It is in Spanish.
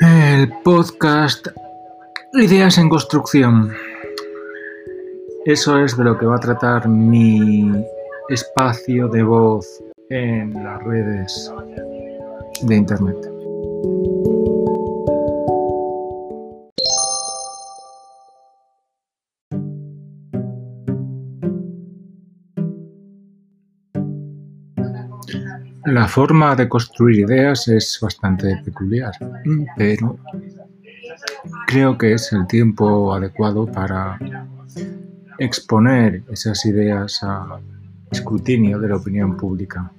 El podcast Ideas en Construcción. Eso es de lo que va a tratar mi espacio de voz en las redes de Internet. La forma de construir ideas es bastante peculiar, pero creo que es el tiempo adecuado para exponer esas ideas a escrutinio de la opinión pública.